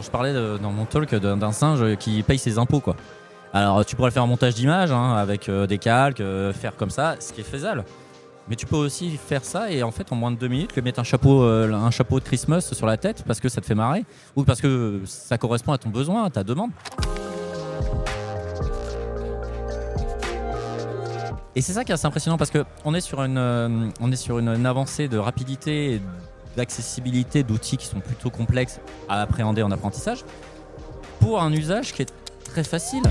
Je parlais dans mon talk d'un singe qui paye ses impôts, quoi. Alors, tu pourrais faire un montage d'images hein, avec euh, des calques, euh, faire comme ça, ce qui est faisable. Mais tu peux aussi faire ça et en fait, en moins de deux minutes, lui mettre un chapeau, euh, un chapeau de Christmas sur la tête parce que ça te fait marrer ou parce que ça correspond à ton besoin, à ta demande. Et c'est ça qui est assez impressionnant parce que on est sur une, euh, est sur une, une avancée de rapidité, et d'accessibilité d'outils qui sont plutôt complexes à appréhender en apprentissage pour un usage qui est très facile.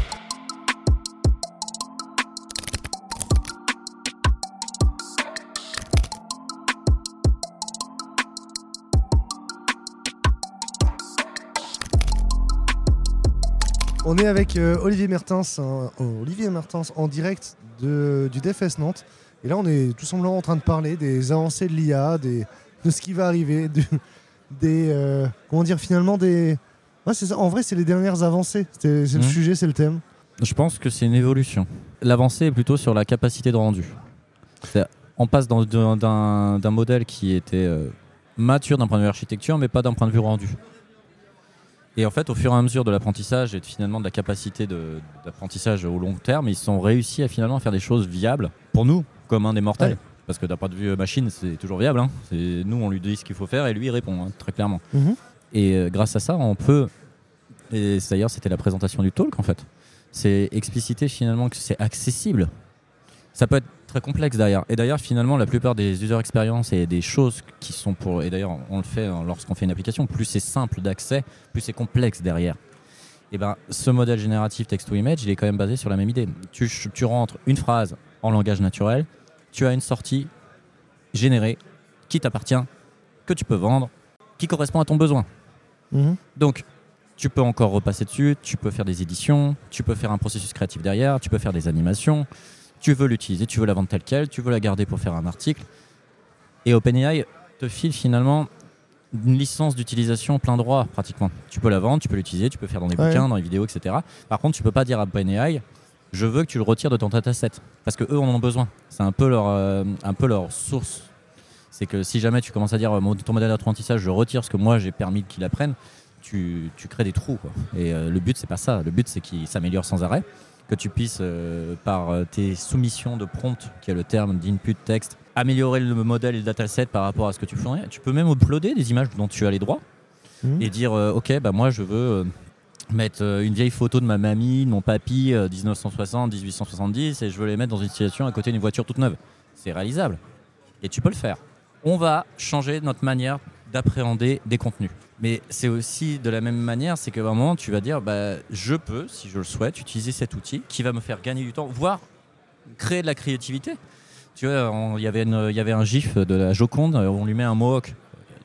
On est avec euh, Olivier Mertens, hein, euh, Olivier Mertens en direct de, du DFS Nantes. Et là, on est tout simplement en train de parler des avancées de l'IA, de ce qui va arriver, du- des euh, comment dire finalement des. Ouais, c'est ça. En vrai, c'est les dernières avancées. C'est c'est le Mhm. sujet, c'est le thème. Je pense que c'est une évolution. L'avancée est plutôt sur la capacité de rendu. On passe dans- d'un d'un- d'un modèle qui était euh, mature d'un point de vue architecture, mais pas d'un point de vue rendu. Et en fait, au fur et à mesure de l'apprentissage et de- finalement de la capacité d'apprentissage au long terme, ils sont réussi à finalement faire des choses viables pour nous, comme un des mortels. Ouais. Parce que d'un point de vue machine, c'est toujours viable. hein. Nous, on lui dit ce qu'il faut faire et lui, il répond, hein, très clairement. Mhm. Et euh, grâce à ça, on peut. Et d'ailleurs, c'était la présentation du talk en fait. C'est expliciter finalement que c'est accessible. Ça peut être très complexe derrière. Et d'ailleurs, finalement, la plupart des user experience et des choses qui sont pour. Et d'ailleurs, on le fait hein, lorsqu'on fait une application. Plus c'est simple d'accès, plus c'est complexe derrière. Et ben, ce modèle génératif text-to-image, il est quand même basé sur la même idée. Tu, tu rentres une phrase en langage naturel, tu as une sortie générée qui t'appartient, que tu peux vendre, qui correspond à ton besoin. Mhm. Donc, tu peux encore repasser dessus, tu peux faire des éditions, tu peux faire un processus créatif derrière, tu peux faire des animations, tu veux l'utiliser, tu veux la vendre telle quelle, tu veux la garder pour faire un article. Et OpenAI te file finalement une licence d'utilisation plein droit, pratiquement. Tu peux la vendre, tu peux l'utiliser, tu peux faire dans des Ouais. bouquins, dans les vidéos, etc. Par contre, tu peux pas dire à OpenAI, je veux que tu le retires de ton dataset. Parce que eux en ont besoin. C'est un peu leur, euh, un peu leur source. C'est que si jamais tu commences à dire, euh, mon- ton modèle d'apprentissage, je retire ce que moi j'ai permis qu'il apprenne, tu, tu crées des trous. Quoi. Et euh, le but, c'est pas ça. Le but, c'est qu'il s'améliore sans arrêt. Que tu puisses, euh, par euh, tes soumissions de prompt, qui est le terme d'input texte, améliorer le modèle et le dataset par rapport à ce que tu fournis. Tu peux même uploader des images dont tu as les droits Mhm. et dire euh, Ok, bah moi, je veux mettre une vieille photo de ma mamie, de mon papy, euh, 1960, 1870, et je veux les mettre dans une situation à côté d'une voiture toute neuve. C'est réalisable. Et tu peux le faire. On va changer notre manière d'appréhender des contenus. Mais c'est aussi de la même manière, c'est qu'à un moment, tu vas dire, bah, je peux, si je le souhaite, utiliser cet outil qui va me faire gagner du temps, voire créer de la créativité. Tu vois, il y avait un gif de la Joconde, on lui met un mohawk.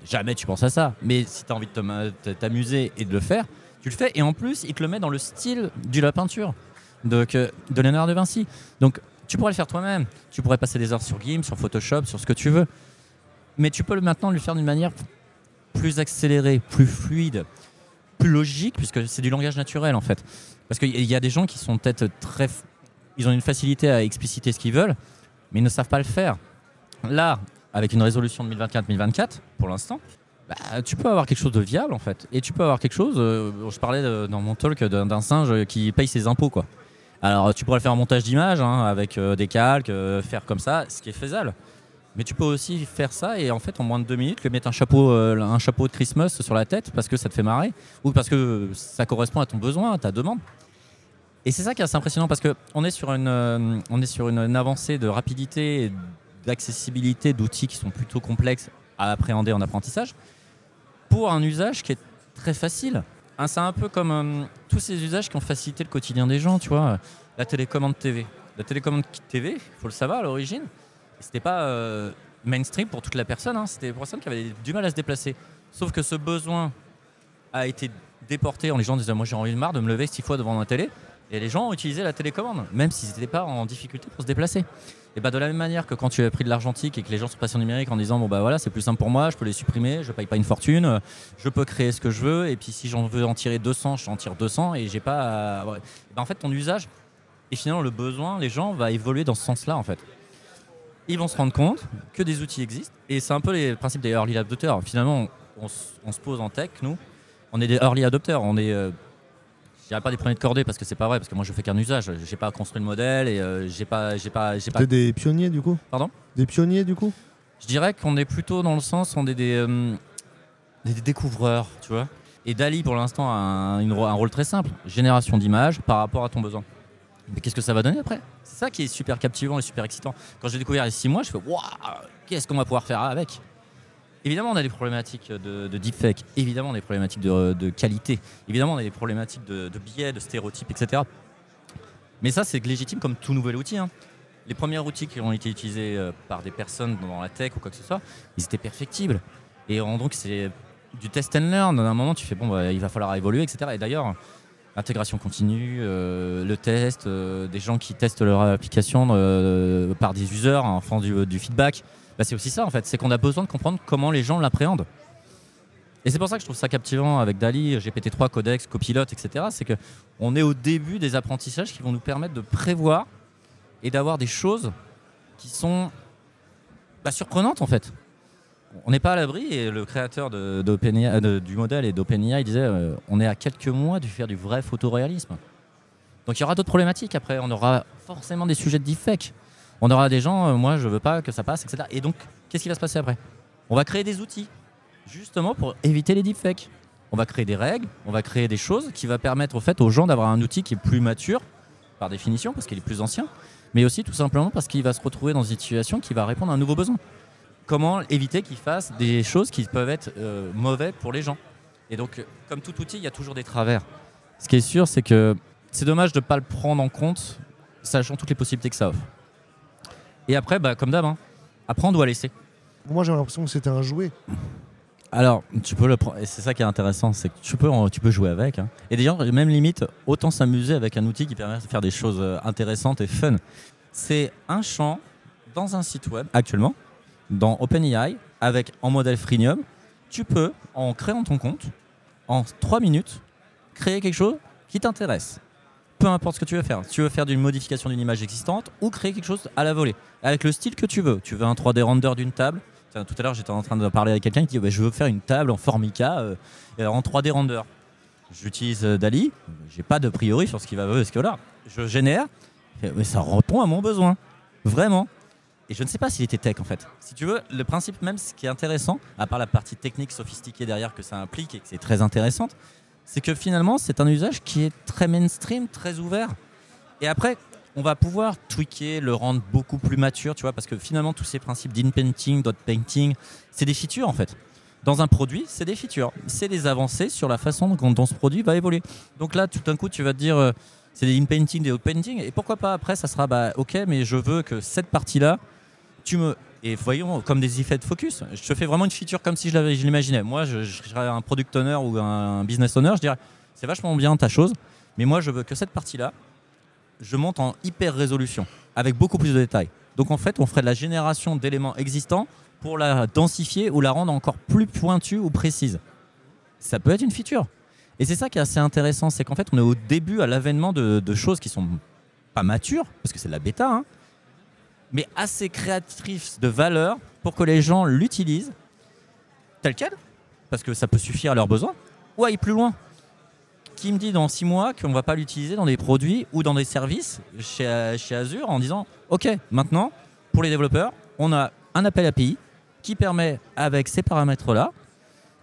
Jamais tu penses à ça. Mais si tu as envie de t'amuser et de le faire, tu le fais. Et en plus, il te le met dans le style de la peinture euh, de Léonard de Vinci. Donc, tu pourrais le faire toi-même. Tu pourrais passer des heures sur GIMP, sur Photoshop, sur ce que tu veux. Mais tu peux maintenant le faire d'une manière plus accélérée, plus fluide, plus logique, puisque c'est du langage naturel en fait. Parce qu'il y a des gens qui sont peut-être très. Ils ont une facilité à expliciter ce qu'ils veulent, mais ils ne savent pas le faire. Là, avec une résolution de 1024-1024, pour l'instant, bah, tu peux avoir quelque chose de viable en fait. Et tu peux avoir quelque chose. euh, je parlais de- dans mon talk d'un singe qui paye ses impôts quoi. Alors tu pourrais faire un montage d'images hein, avec euh, des calques, euh, faire comme ça, ce qui est faisable. Mais tu peux aussi faire ça et en fait en moins de deux minutes lui mettre un chapeau, euh, un chapeau de Christmas sur la tête parce que ça te fait marrer ou parce que ça correspond à ton besoin, à ta demande. Et c'est ça qui est assez impressionnant parce que on est sur une, euh, est sur une avancée de rapidité, et d'accessibilité d'outils qui sont plutôt complexes à appréhender en apprentissage pour un usage qui est très facile. Hein, c'est un peu comme euh, tous ces usages qui ont facilité le quotidien des gens, tu vois. La télécommande TV. La télécommande TV, il faut le savoir à l'origine, c'était pas euh, mainstream pour toute la personne, hein. c'était des personnes qui avaient du mal à se déplacer. Sauf que ce besoin a été déporté en les gens disaient moi j'ai envie de marre de me lever six fois devant ma télé et les gens ont utilisé la télécommande même s'ils n'étaient pas en difficulté pour se déplacer et bah de la même manière que quand tu as pris de l'argentique et que les gens sont passés au numérique en disant bon bah voilà c'est plus simple pour moi je peux les supprimer je paye pas une fortune je peux créer ce que je veux et puis si j'en veux en tirer 200 je en tire 200 et j'ai pas à- bah, en fait ton usage et finalement le besoin les gens va évoluer dans ce sens là en fait ils vont se rendre compte que des outils existent. Et c'est un peu les principes des early adopters. Finalement, on, se pose en tech, nous, on est des early adopters. On est, euh, je dirais pas des premiers de cordée parce que c'est pas vrai, parce que moi je fais qu'un usage. J'ai pas construit le modèle et euh, j'ai pas, j'ai pas, j'ai pas. Des pionniers du coup? Pardon? Des pionniers du coup? Je dirais qu'on est plutôt dans le sens, on est des, euh, des découvreurs, tu vois. Et Dali, pour l'instant, a un, une un rôle très simple génération d'images par rapport à ton besoin. Mais qu'est-ce que ça va donner après? C'est ça qui est super captivant et super excitant. Quand j'ai découvert a six mois, je fais Waouh, qu'est-ce qu'on va pouvoir faire avec? Évidemment, on a des problématiques de, de deepfake, évidemment, on a des problématiques de, qualité, évidemment, on a des problématiques de, biais, de stéréotypes, etc. Mais ça, c'est légitime comme tout nouvel outil. hein. Les premiers outils qui ont été utilisés euh, par des personnes dans la tech ou quoi que ce soit, ils étaient perfectibles. Et on- donc, c'est du test and learn. À un moment, tu fais, bon, bah, il va falloir évoluer, etc. Et d'ailleurs, l'intégration continue, euh, le test, euh, des gens qui testent leur application euh, par des users en faisant du, feedback, bah, c'est aussi ça, en fait. C'est qu'on a besoin de comprendre comment les gens l'appréhendent. Et c'est pour ça que je trouve ça captivant avec Dali, GPT-3, Codex, Copilot, etc. C'est que on est au début des apprentissages qui vont nous permettre de prévoir et d'avoir des choses qui sont bah, surprenantes en fait. On n'est pas à l'abri et le créateur euh, du modèle et d'OpenAI disait euh, on est à quelques mois de faire du vrai photoréalisme. Donc il y aura d'autres problématiques après. On aura forcément des sujets de deepfake. On aura des gens, euh, moi je veux pas que ça passe, etc. Et donc qu'est-ce qui va se passer après? On va créer des outils justement pour éviter les deepfakes. On va créer des règles, on va créer des choses qui va permettre au fait aux gens d'avoir un outil qui est plus mature par définition parce qu'il est plus ancien, mais aussi tout simplement parce qu'il va se retrouver dans une situation qui va répondre à un nouveau besoin. Comment éviter qu'il fasse des choses qui peuvent être euh, mauvais pour les gens Et donc, euh, comme tout outil, il y a toujours des travers. Ce qui est sûr, c'est que c'est dommage de ne pas le prendre en compte, sachant toutes les possibilités que ça offre. Et après, bah, comme d'hab, hein, apprendre ou à laisser. Moi j'ai l'impression que c'était un jouet. Alors, tu peux le prendre, et c'est ça qui est intéressant, c'est que tu peux, tu peux jouer avec. hein. Et d'ailleurs, même limite, autant s'amuser avec un outil qui permet de faire des choses euh, intéressantes et fun. C'est un champ dans un site web actuellement, dans OpenAI, avec en modèle freemium. Tu peux, en créant ton compte, en 3 minutes, créer quelque chose qui t'intéresse. Peu importe ce que tu veux faire. Tu veux faire d'une modification d'une image existante ou créer quelque chose à la volée, avec le style que tu veux. Tu veux un 3D render d'une table, Tout à l'heure, j'étais en train de parler avec quelqu'un qui dit bah, Je veux faire une table en Formica euh, en 3D render. J'utilise euh, Dali, j'ai pas de priori sur ce qui va euh, ce que là. Je génère, mais ça répond à mon besoin. Vraiment. Et je ne sais pas s'il était tech en fait. Si tu veux, le principe même, ce qui est intéressant, à part la partie technique sophistiquée derrière que ça implique et que c'est très intéressante, c'est que finalement, c'est un usage qui est très mainstream, très ouvert. Et après, on va pouvoir tweaker, le rendre beaucoup plus mature, tu vois, parce que finalement, tous ces principes d'in-painting, dot-painting, c'est des features en fait. Dans un produit, c'est des features. C'est des avancées sur la façon dont, dont ce produit va évoluer. Donc là, tout d'un coup, tu vas te dire, euh, c'est des in-painting, des out-painting, et pourquoi pas après, ça sera, bah, ok, mais je veux que cette partie-là, tu me. Et voyons, comme des effets de focus, je te fais vraiment une feature comme si je l'imaginais. Moi, je, je serais un product owner ou un business owner, je dirais, c'est vachement bien ta chose, mais moi, je veux que cette partie-là, je monte en hyper résolution, avec beaucoup plus de détails. Donc en fait, on ferait de la génération d'éléments existants pour la densifier ou la rendre encore plus pointue ou précise. Ça peut être une feature. Et c'est ça qui est assez intéressant, c'est qu'en fait, on est au début, à l'avènement de, de choses qui sont pas matures, parce que c'est de la bêta, hein, mais assez créatrices de valeur pour que les gens l'utilisent tel quel, parce que ça peut suffire à leurs besoins, ou aller plus loin. Qui me dit dans six mois qu'on ne va pas l'utiliser dans des produits ou dans des services chez, chez Azure en disant Ok, maintenant, pour les développeurs, on a un appel API qui permet, avec ces paramètres-là,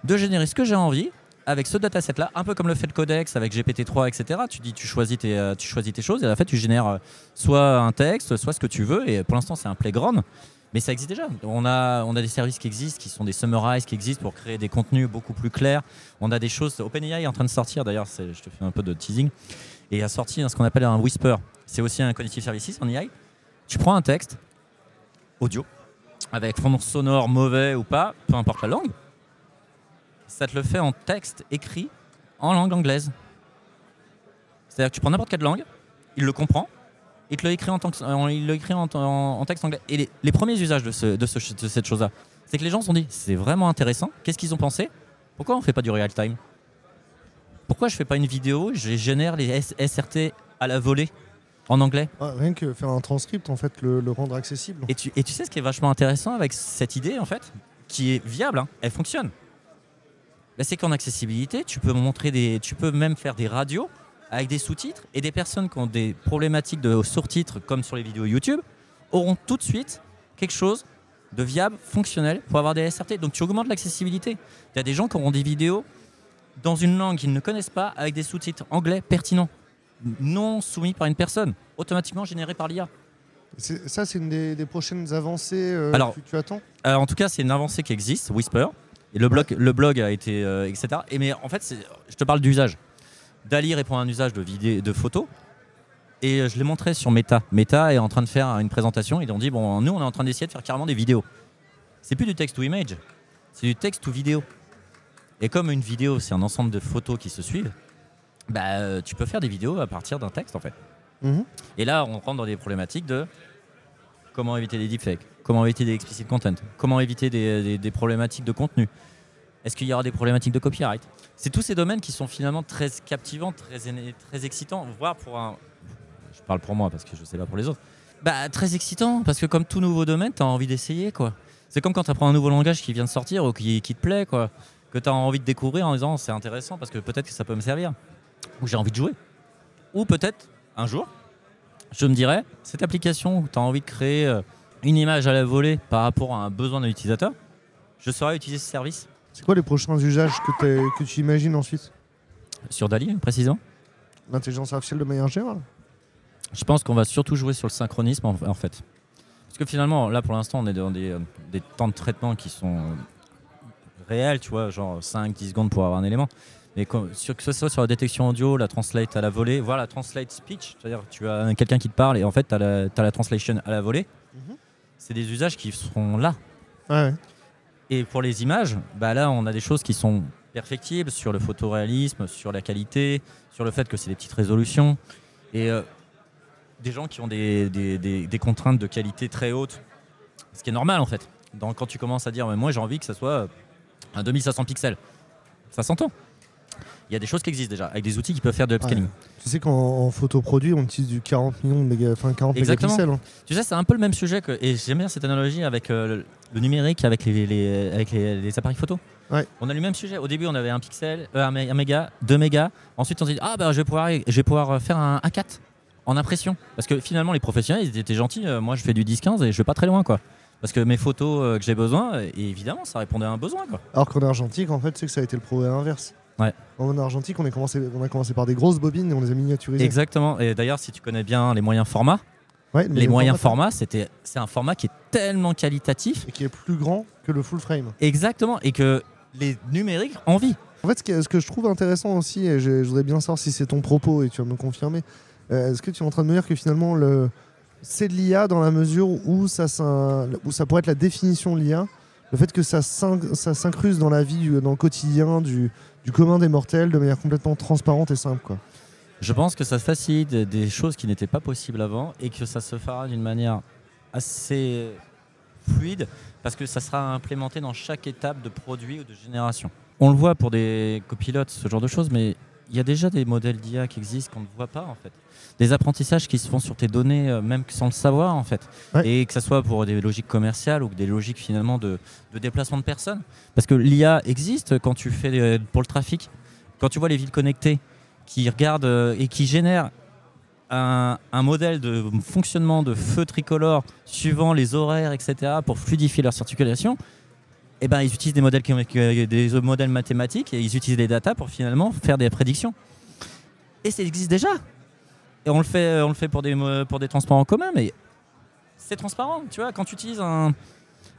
de générer ce que j'ai envie avec ce dataset-là, un peu comme le fait le codex avec GPT-3, etc. Tu dis, tu choisis tes, euh, tu choisis tes choses et en fait, tu génères euh, soit un texte, soit ce que tu veux. Et pour l'instant, c'est un playground. Mais ça existe déjà. On a, des services qui existent, qui sont des summarize, qui existent pour créer des contenus beaucoup plus clairs. On a des choses. OpenAI est en train de sortir, d'ailleurs, je te fais un peu de teasing, et a sorti ce qu'on appelle un whisper. C'est aussi un cognitive services en AI. Tu prends un texte audio, avec fond sonore mauvais ou pas, peu importe la langue, ça te le fait en texte écrit en langue anglaise. C'est-à-dire que tu prends n'importe quelle langue, il le comprend, il te le écrit en, il le écrit en, en- en texte anglais. Et les, les premiers usages de, ce- de, ce- de cette chose-là, c'est que les gens se sont dit, c'est vraiment intéressant, qu'est-ce qu'ils ont pensé? Pourquoi on ne fait pas du real time? Pourquoi je fais pas une vidéo, je génère les S- SRT à la volée en anglais? Ah, rien que faire un transcript, en fait, le, le rendre accessible. Et tu, et tu sais ce qui est vachement intéressant avec cette idée, en fait, qui est viable, hein, elle fonctionne. Bah, c'est qu'en accessibilité, tu peux montrer des, tu peux même faire des radios avec des sous-titres et des personnes qui ont des problématiques de sous-titres, comme sur les vidéos YouTube, auront tout de suite quelque chose de viable, fonctionnel pour avoir des SRT. Donc tu augmentes l'accessibilité. Il y a des gens qui auront des vidéos dans une langue qu'ils ne connaissent pas avec des sous-titres anglais pertinents, non soumis par une personne, automatiquement générés par l'IA. Ça, c'est une des, des prochaines avancées euh, Alors- que tu attends? Euh, en tout cas, c'est une avancée qui existe, Whisper. Et le blog, le blog a été, euh, etc. Et mais en fait, je te parle d'usage. Dali répond à un usage de vidéo, de photos. Et euh, je l'ai montré sur Meta. Meta est en train de faire une présentation. Ils ont dit bon, nous, on est en train d'essayer de faire carrément des vidéos. C'est plus du text to image, c'est du text to vidéo. Et comme une vidéo, c'est un ensemble de photos qui se suivent, bah, euh, tu peux faire des vidéos à partir d'un texte en fait. Mhm. Et là, on rentre dans des problématiques de comment éviter des deepfakes, comment éviter des explicit content, comment éviter des, problématiques de contenu? Est-ce qu'il y aura des problématiques de copyright? C'est tous ces domaines qui sont finalement très captivants, très, excitants, voire pour un... Je parle pour moi parce que je sais pas pour les autres. Bah, très excitant, parce que comme tout nouveau domaine, tu as envie d'essayer, quoi. C'est comme quand tu apprends un nouveau langage qui vient de sortir ou qui, te plaît. Que tu as envie de découvrir en disant c'est intéressant parce que peut-être que ça peut me servir. Ou j'ai envie de jouer. Ou peut-être, un jour, je me dirais, cette application où tu as envie de créer euh, une image à la volée par rapport à un besoin de l'utilisateur, je saurais utiliser ce service C'est quoi les prochains usages que, tu imagines ensuite? Sur Dali précisément. L'intelligence artificielle de manière générale? Je pense qu'on va surtout jouer sur le synchronisme en, en fait. Parce que finalement, là pour l'instant, on est dans des, euh, des temps de traitement qui sont réels, tu vois, genre 5-10 secondes pour avoir un élément. Mais sur, que ce soit sur la détection audio, la translate à la volée, voire la translate speech, c'est-à-dire tu as quelqu'un qui te parle et en fait tu as, la translation à la volée, Mhm. C'est des usages qui seront là. Ouais. Et pour les images, bah là, on a des choses qui sont perfectibles sur le photoréalisme, sur la qualité, sur le fait que c'est des petites résolutions. Et euh, des gens qui ont des, des- des- des contraintes de qualité très hautes, ce qui est normal en fait. Donc, quand tu commences à dire, mais moi j'ai envie que ça soit un 2500 pixels, ça s'entend. Il y a des choses qui existent déjà, avec des outils qui peuvent faire de l'upscaling. Tu sais qu'en en photo produit, on utilise du 40 millions de méga, enfin 40 Exactement. mégapixels. hein. Tu sais, c'est un peu le même sujet que. Et j'aime bien cette analogie avec euh, le, le numérique, avec les, les- avec les, les appareils photo. Ouais. On a le même sujet. Au début, on avait un pixel, euh, un, mé- un méga, deux mégas. Ensuite, on s'est dit, ah, bah, je vais pouvoir, je vais pouvoir euh, faire un A4 en impression. Parce que finalement, les professionnels, ils étaient gentils. Moi, je fais du 10-15 et je vais pas très loin, quoi. Parce que mes photos euh, que j'ai besoin, et évidemment, ça répondait à un besoin, quoi. Alors qu'en argentique, en fait, tu sais que ça a été le progrès inverse. Ouais. En argentique, on, est commencé, on a commencé par des grosses bobines et on les a miniaturisées. Exactement. Et d'ailleurs, si tu connais bien les moyens formats, Ouais, les moyens formats, c'était, c'est un format qui est tellement qualitatif. Et qui est plus grand que le full frame. Exactement. Et que les numériques envient. En fait, ce, que je trouve intéressant aussi, et je, voudrais bien savoir si c'est ton propos et tu vas me confirmer, euh, est-ce que tu es en train de me dire que finalement, le, c'est de l'IA dans la mesure où ça, où ça pourrait être la définition de l'IA, le fait que ça, s'in- ça s'incruse dans la vie, dans le quotidien du, du commun des mortels de manière complètement transparente et simple. Quoi. Je pense que ça facilite des choses qui n'étaient pas possibles avant et que ça se fera d'une manière assez fluide parce que ça sera implémenté dans chaque étape de produit ou de génération. On le voit pour des copilotes, ce genre de choses, mais il y a déjà des modèles d'IA qui existent qu'on ne voit pas en fait. Des apprentissages qui se font sur tes données, euh, même sans le savoir en fait. Ouais. Et que ce soit pour des logiques commerciales ou des logiques finalement de, de déplacement de personnes. Parce que l'IA existe quand tu fais euh, pour le trafic. Quand tu vois les villes connectées qui regardent euh, et qui génèrent un, un modèle de fonctionnement de feu tricolore suivant les horaires, etc., pour fluidifier leur circulation, eh ben, ils utilisent des modèles, qui- des modèles mathématiques et ils utilisent les datas pour finalement faire des prédictions. Et ça existe déjà. Et on le fait, on le fait pour, des, mo- pour des transports en commun, mais c'est transparent. Tu vois, quand tu utilises un-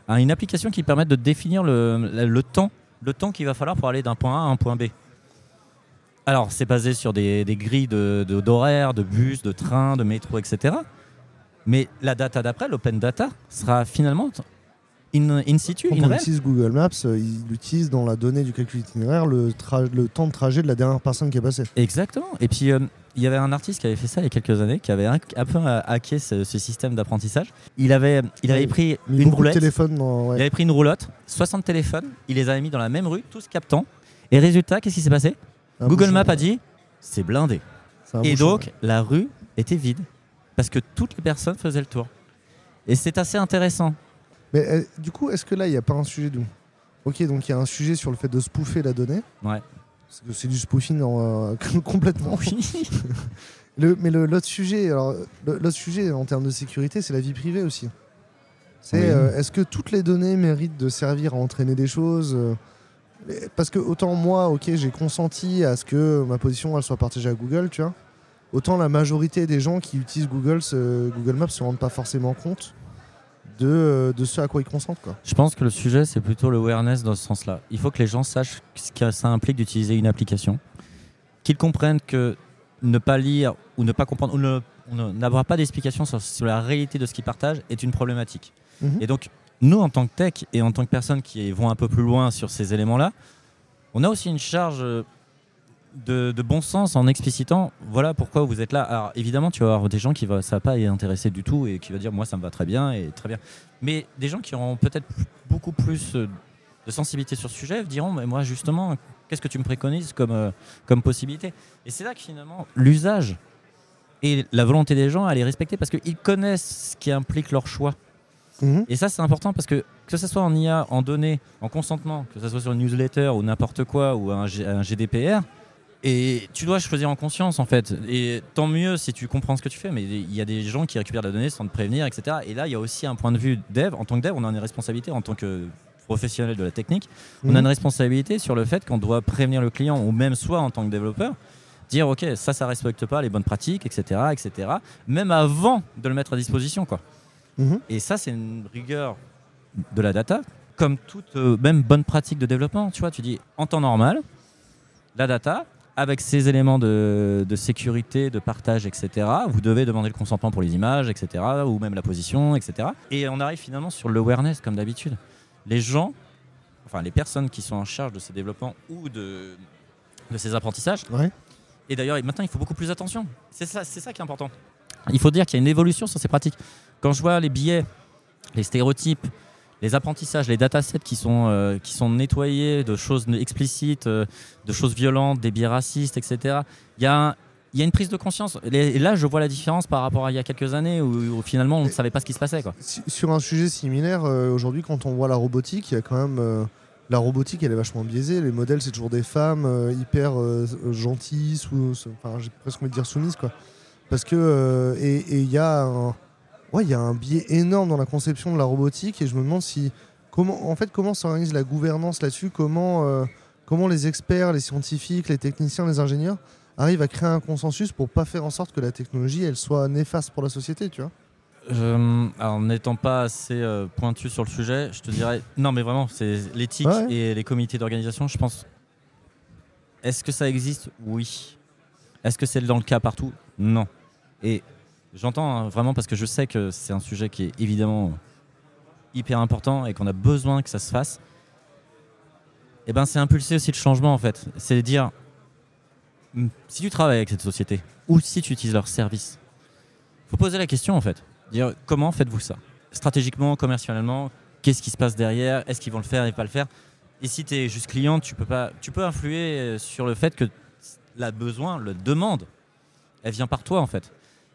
un- une application qui permet de définir le, le- temps, le temps qu'il va falloir pour aller d'un point A à un point B. Alors, c'est basé sur des, des grilles de- de- d'horaires, de, bus, de trains, de métro, etc. Mais la data d'après, l'open data, sera finalement in, in situ, Quand in on réel. utilise Google Maps, euh, il utilise dans la donnée du calcul itinéraire le, temps de trajet de la dernière personne qui est passée. Exactement. Et puis, euh, il y avait un artiste qui avait fait ça il y a quelques années, qui avait un, un peu euh, hacké ce, ce système d'apprentissage. Il avait, il avait Ouais, pris une beaucoup de roulette, téléphones dans. ouais. il avait pris une roulotte, 60 téléphones, il les avait mis dans la même rue, tous captants. Et résultat, qu'est-ce qui s'est passé Un Google bouchon, Maps a dit, c'est blindé. Et bouchon, donc, la rue était vide. parce que toutes les personnes faisaient le tour. Et c'est assez intéressant. Mais euh, du coup, est-ce que là, il n'y a pas un sujet d'où Ok, donc il y a un sujet sur le fait de spoofer la donnée. Ouais. Parce que c'est du spoofing en, euh, complètement. Oui. Le, mais l'autre sujet, alors, l'autre sujet en termes de sécurité, c'est la vie privée aussi. C'est Oui. euh, est-ce que toutes les données méritent de servir à entraîner des choses Parce que autant moi, ok, j'ai consenti à ce que ma position elle soit partagée à Google, tu vois. Autant la majorité des gens qui utilisent Google, se- Google Maps se rendent pas forcément compte de, euh, de ce à quoi ils consentent, quoi. Je pense que le sujet, c'est plutôt le awareness dans ce sens-là. Il faut que les gens sachent ce que ça implique d'utiliser une application, qu'ils comprennent que ne pas lire ou ne pas comprendre ou n'avoir pas d'explication sur, sur la réalité de ce qu'ils partagent est une problématique. Mhm. Et donc, nous, en tant que tech et en tant que personnes qui vont un peu plus loin sur ces éléments-là, on a aussi une charge euh, de, de bon sens en explicitant voilà pourquoi vous êtes là. Alors, évidemment, tu vas avoir des gens qui va, ça va pas y intéresser du tout et qui va dire moi, ça me va très bien et très bien. Mais des gens qui auront peut-être beaucoup plus euh, de sensibilité sur ce sujet diront mais moi, justement, qu'est-ce que tu me préconises comme, euh, comme possibilité? Et c'est là que finalement, l'usage et la volonté des gens, elle est respectée parce qu'ils connaissent ce qui implique leur choix. Mhm. Et ça, c'est important parce que que ce soit en IA, en données, en consentement, que ce soit sur une newsletter ou n'importe quoi, ou un, G- un GDPR, et tu dois choisir en conscience en fait. Et tant mieux si tu comprends ce que tu fais, mais il y a des gens qui récupèrent la donnée sans te prévenir, etc. Et là, il y a aussi un point de vue dev. En tant que dev, on a une responsabilité en tant que professionnel de la technique. On a Mhm. une responsabilité sur le fait qu'on doit prévenir le client, ou même soi en tant que développeur, dire ok, ça, ça respecte pas les bonnes pratiques, etc., etc. Même avant de le mettre à disposition, quoi. Mhm. Et ça, c'est une rigueur de la data, comme toute euh, même bonne pratique de développement. Tu vois, tu dis en temps normal, la data, avec ces éléments de, de sécurité, de partage, etc., vous devez demander le consentement pour les images, etc., ou même la position, etc. Et on arrive finalement sur l'awareness, comme d'habitude. Les gens, enfin les personnes qui sont en charge de ces développements ou de, de ces apprentissages, Ouais. et d'ailleurs, maintenant, il faut beaucoup plus attention. C'est ça, c'est ça qui est important. Il faut dire qu'il y a une évolution sur ces pratiques. Quand je vois les biais, les stéréotypes, les apprentissages, les datasets qui sont, euh, qui sont nettoyés de choses explicites, euh, de choses violentes, des biais racistes, etc., il y a, un- il y a une prise de conscience. Et là, je vois la différence par rapport à il y a quelques années où, où finalement, on ne savait pas ce qui se passait. Quoi. Sur un sujet similaire, euh, aujourd'hui, quand on voit la robotique, il y a quand même. euh, la robotique, elle est vachement biaisée. Les modèles, c'est toujours des femmes euh, hyper gentilles, sous, enfin, j'ai presque envie de dire soumises, quoi. Parce que. et et il y a un. Ouais, il y a un biais énorme dans la conception de la robotique et je me demande si. Comment, en fait, comment s'organise la gouvernance là-dessus comment, euh, comment les experts, les scientifiques, les techniciens, les ingénieurs arrivent à créer un consensus pour pas faire en sorte que la technologie, elle soit néfaste pour la société, tu vois? Euh, alors, n'étant pas assez euh, pointu sur le sujet, je te dirais non, mais vraiment, c'est l'éthique Ouais. et les comités d'organisation. Je pense. Est-ce que ça existe? Oui. Est-ce que c'est dans le cas partout? Non. Et j'entends hein, vraiment parce que je sais que c'est un sujet qui est évidemment hyper important et qu'on a besoin que ça se fasse. Et ben, c'est impulser aussi le changement en fait. C'est dire hmm, si tu travailles avec cette société ou si tu utilises leurs services, faut poser la question en fait. Dire comment faites-vous ça? Stratégiquement, commercialement, qu'est-ce qui se passe derrière? Est-ce qu'ils vont le faire et pas le faire? Et si tu es juste client, tu peux pas tu peux influer euh, sur le fait que la besoin, la demande, elle vient par toi en fait.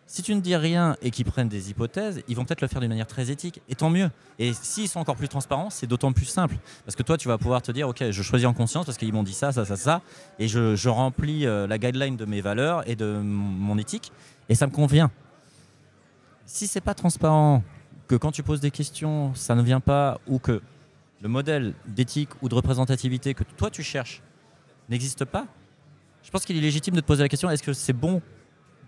Si tu ne dis rien et qu'ils prennent des hypothèses, ils vont peut-être le faire d'une manière très éthique, et tant mieux. Et s'ils sont encore plus transparents, c'est d'autant plus simple. Parce que toi, tu vas pouvoir te dire, ok, je choisis en conscience parce qu'ils m'ont dit ça, ça, ça, ça, et je, remplis euh, la guideline de mes valeurs et de mon éthique, et ça me convient. Si c'est pas transparent, que quand tu poses des questions, ça ne vient pas, ou que le modèle d'éthique ou de représentativité que toi tu cherches n'existe pas, je pense qu'il est légitime de te poser la question est-ce que c'est bon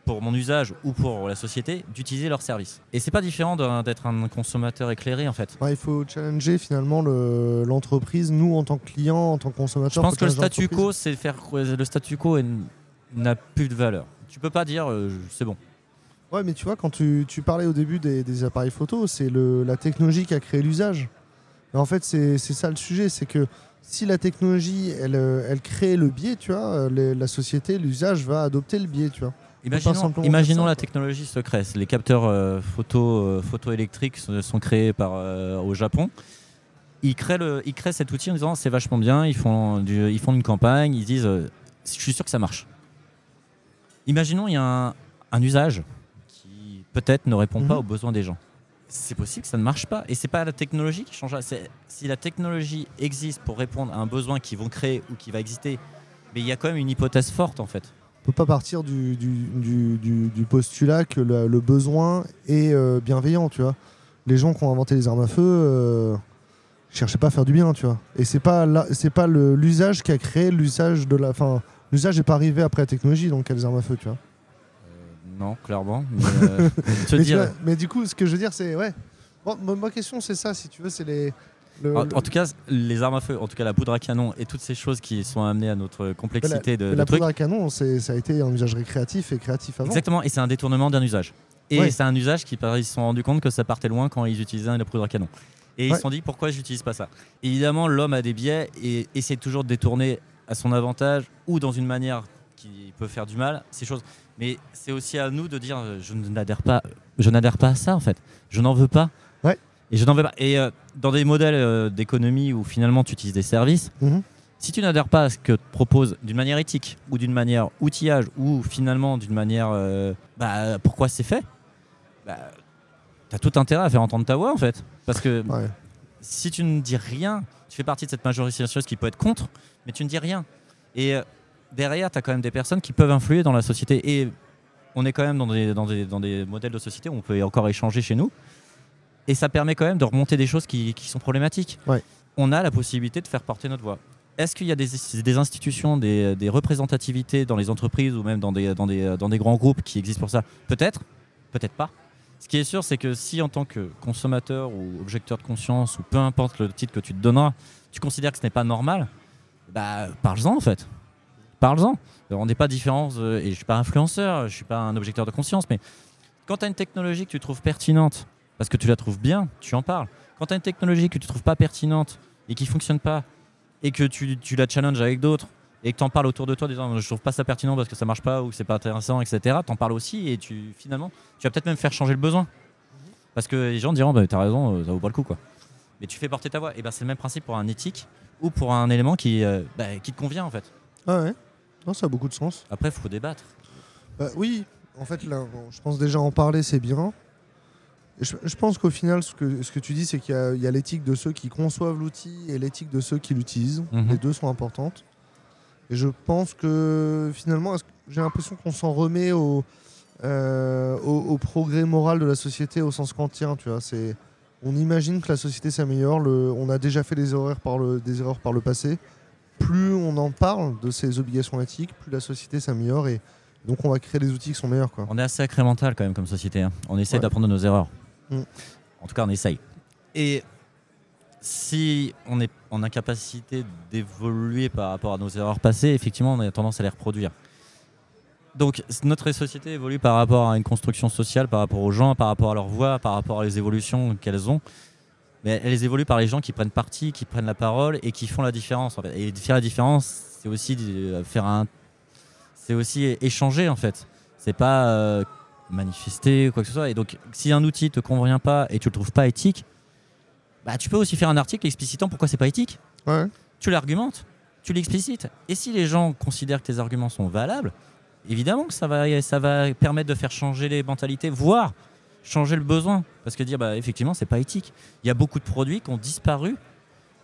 pour mon usage ou pour la société d'utiliser leurs services Et c'est pas différent d'être un consommateur éclairé en fait. Ouais, il faut challenger finalement le- l'entreprise, nous en tant que client, en tant que consommateur. Je pense que le statu quo, c'est faire le statu quo n'a plus de valeur. Tu peux pas dire euh, c'est bon. Ouais, mais tu vois, quand tu, tu parlais au début des, des appareils photo, c'est la technologie qui a créé l'usage. En fait, c'est ça le sujet, c'est que si la technologie, elle, euh, elle crée le biais, tu vois, euh, les- la société, l'usage va adopter le biais, tu vois. Imaginons, imaginons la technologie secrète. Les capteurs euh, photo, euh, photoélectriques sont, sont créés par, euh, au Japon. Ils créent, le, ils créent cet outil en disant c'est vachement bien, ils font, du- ils font une campagne, ils disent je suis sûr que ça marche. Imaginons il y a un, un usage qui peut-être ne répond pas Mhm. aux besoins des gens. C'est possible que ça ne marche pas. Et c'est pas la technologie qui changera. C'est- Si la technologie existe pour répondre à un besoin qu'ils vont créer ou qui va exister, mais il y a quand même une hypothèse forte en fait. On peut pas partir du, du, du- du- du postulat que le, le besoin est euh, bienveillant, tu vois. Les gens qui ont inventé les armes à feu euh, cherchaient pas à faire du bien, tu vois. Et c'est pas c'est pas l'usage qui a créé l'usage de la. Enfin, l'usage n'est pas arrivé après la technologie, donc les armes à feu, tu vois. Non, clairement. Mais, euh, Mais, tu dire- vois, mais du coup, ce que je veux dire, c'est ouais. Bon, ma, ma question, c'est ça, si tu veux, c'est les. Le- en, le- en tout cas, les armes à feu, en tout cas la poudre à canon et toutes ces choses qui sont amenées à notre complexité de, mais de la trucs. poudre à canon, ça a été un usage récréatif et créatif avant. Exactement, et c'est un détournement d'un usage. Et Ouais. c'est un usage qui ils se sont rendus compte que ça partait loin quand ils utilisaient la poudre à canon. Et ils Ouais. se sont dit pourquoi j'utilise pas ça? Évidemment, l'homme a des biais et essaie toujours de détourner à son avantage ou dans une manière qui peut faire du mal ces choses. Mais c'est aussi à nous de dire je n'adhère pas, je n'adhère pas à ça en fait. Je n'en veux pas. Et je n'en veux pas. Et euh, dans des modèles euh, d'économie où finalement tu utilises des services, Mhm. si tu n'adhères pas à ce que te propose d'une manière éthique ou d'une manière outillage ou finalement d'une manière euh, bah, pourquoi c'est fait, bah, tu as tout intérêt à faire entendre ta voix en fait. Parce que Ouais. si tu ne dis rien, tu fais partie de cette majorité silencieuse qui peut être contre, mais tu ne dis rien. Et derrière, tu as quand même des personnes qui peuvent influer dans la société. Et on est quand même dans des, dans des, dans des modèles de société où on peut encore échanger chez nous. Et ça permet quand même de remonter des choses qui, qui sont problématiques. Ouais. On a la possibilité de faire porter notre voix. Est-ce qu'il y a des, des institutions, des, des représentativités dans les entreprises ou même dans des, dans des, dans des grands groupes qui existent pour ça? Peut-être, peut-être pas. Ce qui est sûr, c'est que si en tant que consommateur ou objecteur de conscience, ou peu importe le titre que tu te donneras, tu considères que ce n'est pas normal, bah parle-en en fait. Parle-en. On n'est pas différents, euh, et je ne suis pas influenceur, je ne suis pas un objecteur de conscience, mais quand tu as une technologie que tu trouves pertinente, parce que tu la trouves bien, tu en parles. Quand tu as une technologie que tu trouves pas pertinente et qui fonctionne pas, et que tu, tu la challenges avec d'autres, et que tu en parles autour de toi en disant je trouve pas ça pertinent parce que ça marche pas ou que c'est pas intéressant, etc., tu en parles aussi et tu finalement, tu vas peut-être même faire changer le besoin. Parce que les gens diront bah, t'as raison, euh, ça vaut pas le coup quoi. Mais tu fais porter ta voix. Et ben c'est le même principe pour un éthique ou pour un élément qui, euh, bah, qui te convient en fait. Ah ouais. Non, ça a beaucoup de sens. Après, faut débattre. Bah, oui, en fait, là, bon, je pense déjà en parler, c'est bien. Je, je pense qu'au final, ce que, ce que tu dis, c'est qu'il y a- l'éthique de ceux qui conçoivent l'outil et l'éthique de ceux qui l'utilisent. Mhm. Les deux sont importantes. Et je pense que finalement, j'ai l'impression qu'on s'en remet au, euh, au, au progrès moral de la société au sens quantien. Tu vois, c'est, on imagine que la société s'améliore. On a déjà fait des erreurs par le, des erreurs par le passé. Plus on en parle de ces obligations éthiques, plus la société s'améliore et donc on va créer des outils qui sont meilleurs. Quoi. On est assez incrémental quand même comme société. hein. On essaie Ouais. d'apprendre de nos erreurs. Mm. En tout cas, on essaye. Et si on est en incapacité d'évoluer par rapport à nos erreurs passées, effectivement, on a tendance à les reproduire. Donc, notre société évolue par rapport à une construction sociale, par rapport aux gens, par rapport à leur voix, par rapport à les évolutions qu'elles ont. Mais elles évoluent par les gens qui prennent parti, qui prennent la parole et qui font la différence. Et faire la différence, c'est aussi de- faire un, c'est aussi échanger en fait. C'est pas euh, manifester ou quoi que ce soit. Et donc, si un outil te convient pas et tu le trouves pas éthique, bah, tu peux aussi faire un article explicitant pourquoi c'est pas éthique. Ouais. Tu l'argumentes, tu l'explicites. Et si les gens considèrent que tes arguments sont valables, évidemment que ça va, ça va permettre de faire changer les mentalités, voire changer le besoin. Parce que dire, bah, effectivement, c'est pas éthique. Il y a beaucoup de produits qui ont disparu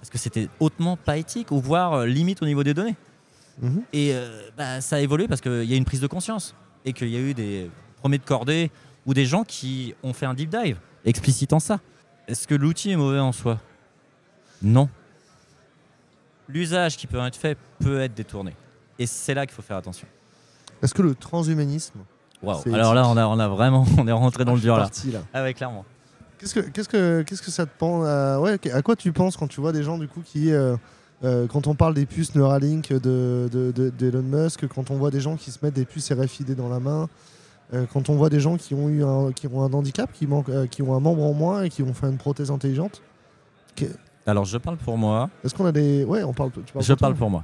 parce que c'était hautement pas éthique, ou voire euh, limite au niveau des données. Mhm. Et euh, bah, ça a évolué parce qu'il y a une prise de conscience et qu'il y a eu des premiers de cordée ou des gens qui ont fait un deep dive explicitant ça. Est-ce que l'outil est mauvais en soi? Non. L'usage qui peut être fait peut être détourné. Et c'est là qu'il faut faire attention. Est-ce que le transhumanisme. Waouh. Alors là, on a, on a vraiment, on est rentré dans le dur là. Parti, là. Ah ouais, clairement. Qu'est-ce que, qu'est-ce que, qu'est-ce que ça te pense à, ouais, à quoi tu penses quand tu vois des gens du coup qui, euh, euh, quand on parle des puces Neuralink de, de, de- d'Elon Musk, quand on voit des gens qui se mettent des puces RFID dans la main, euh, quand on voit des gens qui ont eu un, qui ont un handicap, qui, manquent, euh, qui ont un membre en moins et qui ont fait une prothèse intelligente, Alors je parle pour moi. est-ce qu'on a des, ouais, on parle, tu parles Je pour toi parle pour moi.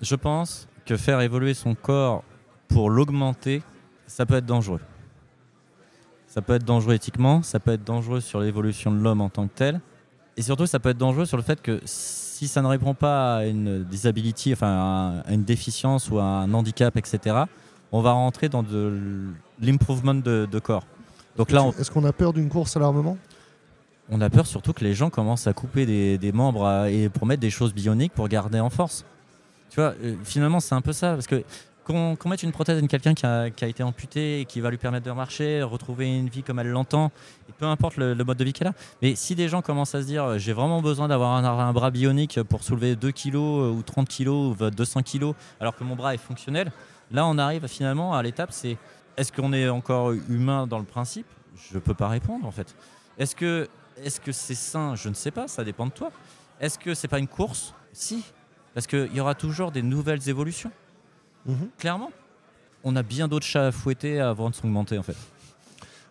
Je pense que faire évoluer son corps pour l'augmenter, ça peut être dangereux. Ça peut être dangereux éthiquement, ça peut être dangereux sur l'évolution de l'homme en tant que tel. Et surtout, ça peut être dangereux sur le fait que si ça ne répond pas à une disability, enfin à une déficience ou à un handicap, etc., on va rentrer dans de l'improvement de, de corps. Donc là, on, Est-ce qu'on a peur d'une course à l'armement? on a peur surtout que les gens commencent à couper des, des membres à- et pour mettre des choses bioniques pour garder en force. Tu vois, euh, finalement, c'est un peu ça. Parce que qu'on mette une prothèse à quelqu'un qui a, qui a été amputé et qui va lui permettre de marcher, retrouver une vie comme elle l'entend, et peu importe le, le mode de vie qu'elle a. Mais si des gens commencent à se dire, j'ai vraiment besoin d'avoir un, un bras bionique pour soulever 2 kilos euh, ou 30 kilos ou 200 kilos, alors que mon bras est fonctionnel, là, on arrive finalement à l'étape, c'est est-ce qu'on est encore humain dans le principe? Je peux pas répondre en fait. Est-ce que est-ce que c'est sain? Je ne sais pas, ça dépend de toi. Est-ce que c'est pas une course? Si, parce qu'il y aura toujours des nouvelles évolutions. Mhm. Clairement, on a bien d'autres chats à fouetter avant de s'augmenter en fait.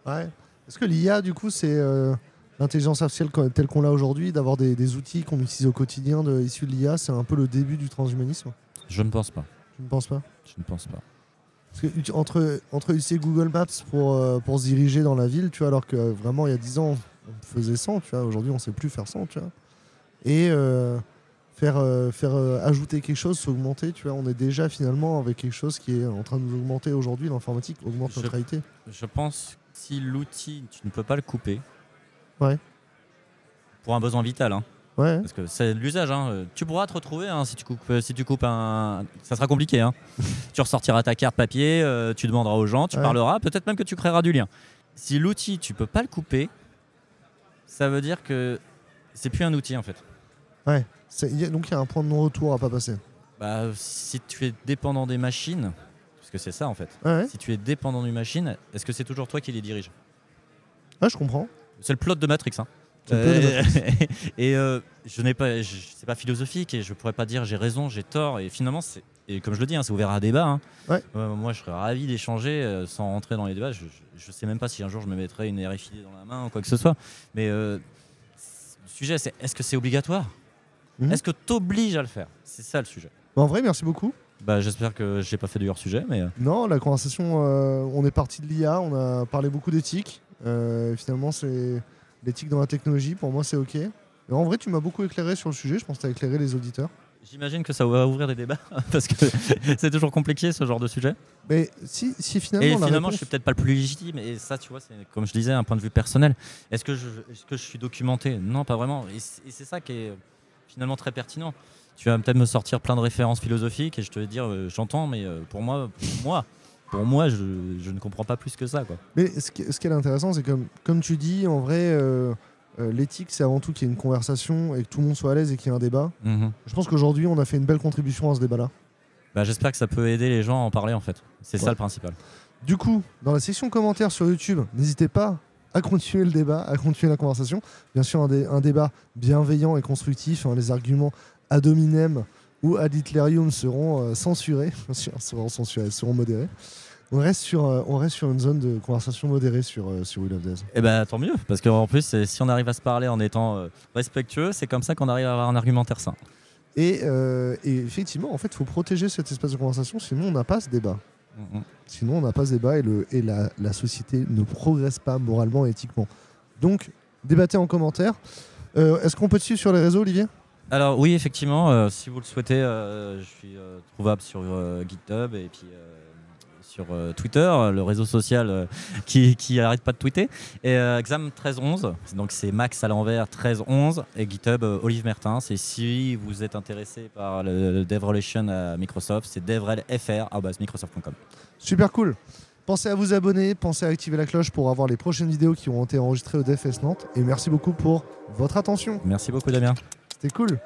Ouais. Est-ce que l'IA, du coup, c'est euh, l'intelligence artificielle telle qu'on l'a aujourd'hui, d'avoir des, des outils qu'on utilise au quotidien de, issus de l'IA, c'est un peu le début du transhumanisme? Je ne pense pas. Tu ne penses pas? Je ne pense pas. Parce que entre, entre utiliser Google Maps pour, euh, pour se diriger dans la ville, tu vois, alors que euh, vraiment, il y a 10 ans, on faisait 100, tu vois, aujourd'hui, on ne sait plus faire 100, tu vois. Et euh, faire, euh, faire ajouter quelque chose, s'augmenter, tu vois, on est déjà finalement avec quelque chose qui est en train de nous augmenter aujourd'hui, l'informatique augmente Je- notre réalité. Je pense que si l'outil, tu ne peux pas le couper. Ouais. Pour un besoin vital, hein, Ouais, parce que c'est l'usage. hein. Tu pourras te retrouver hein, si, tu coupes, euh, si tu coupes un. Ça sera compliqué. hein. tu ressortiras ta carte papier, euh, tu demanderas aux gens, tu Ouais. parleras, peut-être même que tu créeras du lien. Si l'outil, tu peux pas le couper, ça veut dire que c'est plus un outil en fait. Y a- donc il y a un point de non-retour à pas passer. Bah, si tu es dépendant des machines, parce que c'est ça en fait. Ouais, Si tu es dépendant d'une machine, est-ce que c'est toujours toi qui les dirige? Ouais, je comprends. C'est le plot de Matrix. Hein. De Euh, et euh, je n'ai pas, je- c'est pas philosophique et je pourrais pas dire j'ai raison, j'ai tort. Et finalement, c'est, et comme je le dis, hein, c'est ouvert à débat. hein. Ouais. Euh, moi, je serais ravi d'échanger euh, sans rentrer dans les débats. Je, je sais même pas si un jour je me mettrais une RFID dans la main ou quoi que ce soit. Mais le sujet, c'est est-ce que c'est obligatoire? Mhm. Est-ce que t'obliges à le faire? C'est ça le sujet. Mais en vrai, merci beaucoup. Bah, j'espère que j'ai pas fait du hors sujet, mais Non, la conversation, on est parti de l'IA, on a parlé beaucoup d'éthique. Finalement, c'est l'éthique dans la technologie, pour moi, c'est OK. Et en vrai, tu m'as beaucoup éclairé sur le sujet, je pense que tu as éclairé les auditeurs. j'imagine que ça va ouvrir des débats parce que c'est toujours compliqué ce genre de sujet. Mais si, si finalement, Et finalement, réponse- je suis peut-être pas le plus légitime. Et ça, tu vois, c'est comme je disais, un point de vue personnel. Est-ce que je, est-ce que je suis documenté? Non, pas vraiment. Et c'est et c'est ça qui est euh, finalement très pertinent. Tu vas peut-être me sortir plein de références philosophiques et je te vais dire, euh, j'entends, mais euh, pour moi, pour moi, pour moi, je, je ne comprends pas plus que ça, quoi. Mais ce qui, ce qui est intéressant, c'est comme, comme tu dis, en vrai, euh, euh, l'éthique, c'est avant tout qu'il y ait une conversation et que tout le monde soit à l'aise et qu'il y ait un débat. Mhm. Je pense qu'aujourd'hui, on a fait une belle contribution à ce débat-là. Bah, j'espère que ça peut aider les gens à en parler, en fait. C'est Ouais. ça le principal. Du coup, dans la section commentaires sur YouTube, n'hésitez pas à continuer le débat, à continuer la conversation. Bien sûr, un, dé- un débat bienveillant et constructif. hein, les arguments ad hominem ou ad hitlerium seront censurés, seront censurés, seront modérés. On reste sur, euh, on reste sur une zone de conversation modérée sur, euh, sur Will of Days. Et bah, tant mieux, parce qu'en plus, si on arrive à se parler en étant euh, respectueux, c'est comme ça qu'on arrive à avoir un argumentaire sain. Et, euh, et effectivement, en fait, il faut protéger cet espace de conversation, sinon on n'a pas ce débat. Mhm. Sinon, on n'a pas ce débat et, le, et la, la société ne progresse pas moralement et éthiquement. Donc, débattez en commentaire. Euh, Est-ce qu'on peut te suivre sur les réseaux, Olivier? Alors oui, effectivement, euh, si vous le souhaitez, euh, je suis euh, trouvable sur GitHub et puis sur Twitter, le réseau social qui, qui arrête pas de tweeter. Et Exam 1311, donc c'est Max à l'envers 1311 et GitHub Olive Mertens. Et si vous êtes intéressé par le, le Dev Relation à Microsoft, c'est devrelfr@microsoft.com. Super cool. Pensez à vous abonner, pensez à activer la cloche pour avoir les prochaines vidéos qui ont été enregistrées au DFS Nantes. Et merci beaucoup pour votre attention. Merci beaucoup Damien. C'était cool.